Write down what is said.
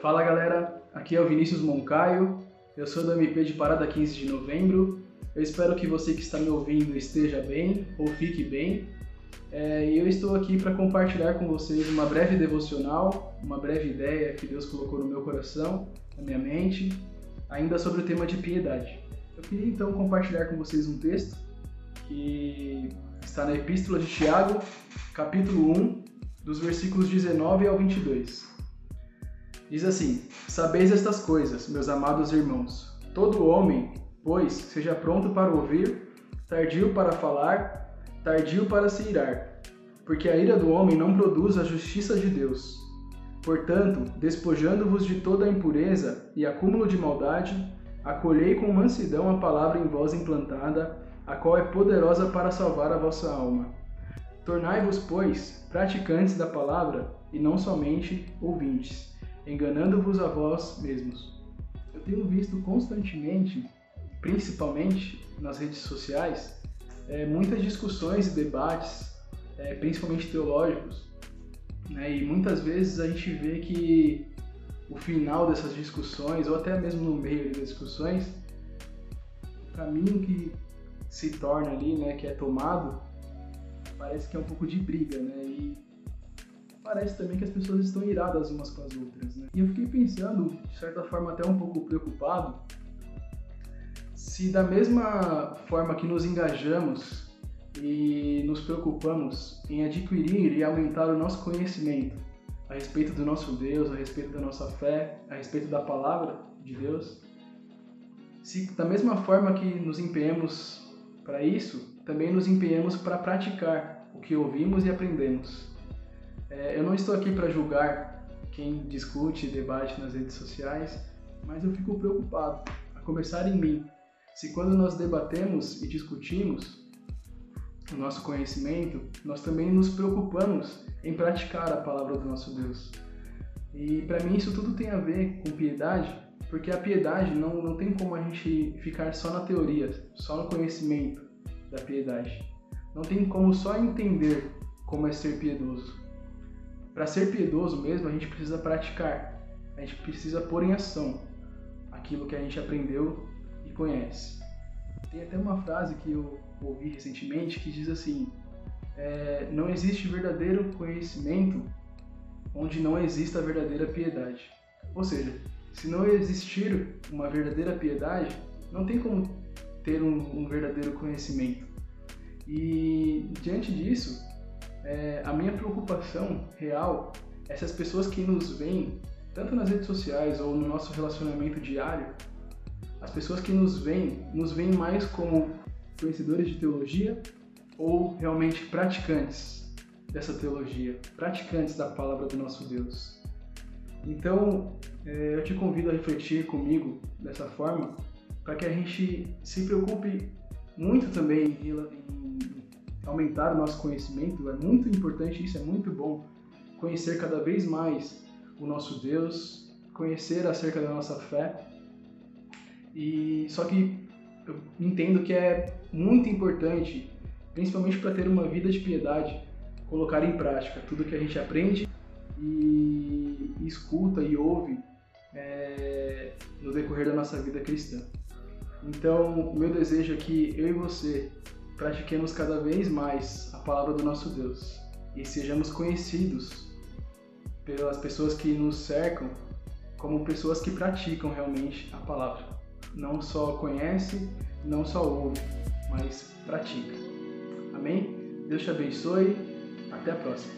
Fala galera, aqui é o Vinícius Moncaio, eu sou do MP de Parada 15 de novembro. Eu espero que você que está me ouvindo esteja bem ou fique bem. É, e eu estou aqui para compartilhar com vocês uma breve devocional, uma breve ideia que Deus colocou no meu coração, na minha mente, ainda sobre o tema de piedade. Eu queria então compartilhar com vocês um texto que está na Epístola de Tiago, capítulo 1, dos versículos 19 ao 22. Diz assim: Sabeis estas coisas, meus amados irmãos. Todo homem, pois, seja pronto para ouvir, tardio para falar, tardio para se irar, porque a ira do homem não produz a justiça de Deus. Portanto, despojando-vos de toda a impureza e acúmulo de maldade, acolhei com mansidão a palavra em vós implantada, a qual é poderosa para salvar a vossa alma. Tornai-vos, pois, praticantes da palavra e não somente ouvintes, enganando-vos a vós mesmos. Eu tenho visto constantemente, principalmente nas redes sociais, é, muitas discussões e debates, é, principalmente teológicos, né? e muitas vezes a gente vê que o final dessas discussões, ou até mesmo no meio das discussões, o caminho que se torna ali, né, que é tomado, parece que é um pouco de briga, né? E parece também que as pessoas estão iradas umas com as outras, né? E eu fiquei pensando, de certa forma até um pouco preocupado, se da mesma forma que nos engajamos e nos preocupamos em adquirir e aumentar o nosso conhecimento a respeito do nosso Deus, a respeito da nossa fé, a respeito da palavra de Deus, se da mesma forma que nos empenhamos para isso, também nos empenhamos para praticar o que ouvimos e aprendemos. É, eu não estou aqui para julgar quem discute e debate nas redes sociais, mas eu fico preocupado, a começar em mim. Se quando nós debatemos e discutimos o nosso conhecimento, nós também nos preocupamos em praticar a palavra do nosso Deus. E para mim isso tudo tem a ver com piedade, porque a piedade não, não tem como a gente ficar só na teoria, só no conhecimento da piedade. Não tem como só entender como é ser piedoso. Para ser piedoso mesmo, a gente precisa praticar, a gente precisa pôr em ação aquilo que a gente aprendeu e conhece. Tem até uma frase que eu ouvi recentemente que diz assim: é, não existe verdadeiro conhecimento onde não exista a verdadeira piedade. Ou seja, se não existir uma verdadeira piedade, não tem como ter um, um verdadeiro conhecimento. E diante disso, é, a minha preocupação real é se as pessoas que nos veem, tanto nas redes sociais ou no nosso relacionamento diário, as pessoas que nos veem, nos veem mais como conhecedores de teologia ou realmente praticantes dessa teologia, praticantes da palavra do nosso Deus. Então, é, eu te convido a refletir comigo dessa forma, para que a gente se preocupe muito também em, em aumentar o nosso conhecimento. É muito importante isso, é muito bom conhecer cada vez mais o nosso Deus, conhecer acerca da nossa fé. E só que eu entendo que é muito importante, principalmente para ter uma vida de piedade, colocar em prática tudo que a gente aprende e escuta e ouve é, no decorrer da nossa vida cristã. Então, o meu desejo é que eu e você pratiquemos cada vez mais a palavra do nosso Deus e sejamos conhecidos pelas pessoas que nos cercam como pessoas que praticam realmente a palavra. Não só conhece, não só ouve, mas pratica. Amém? Deus te abençoe. Até a próxima.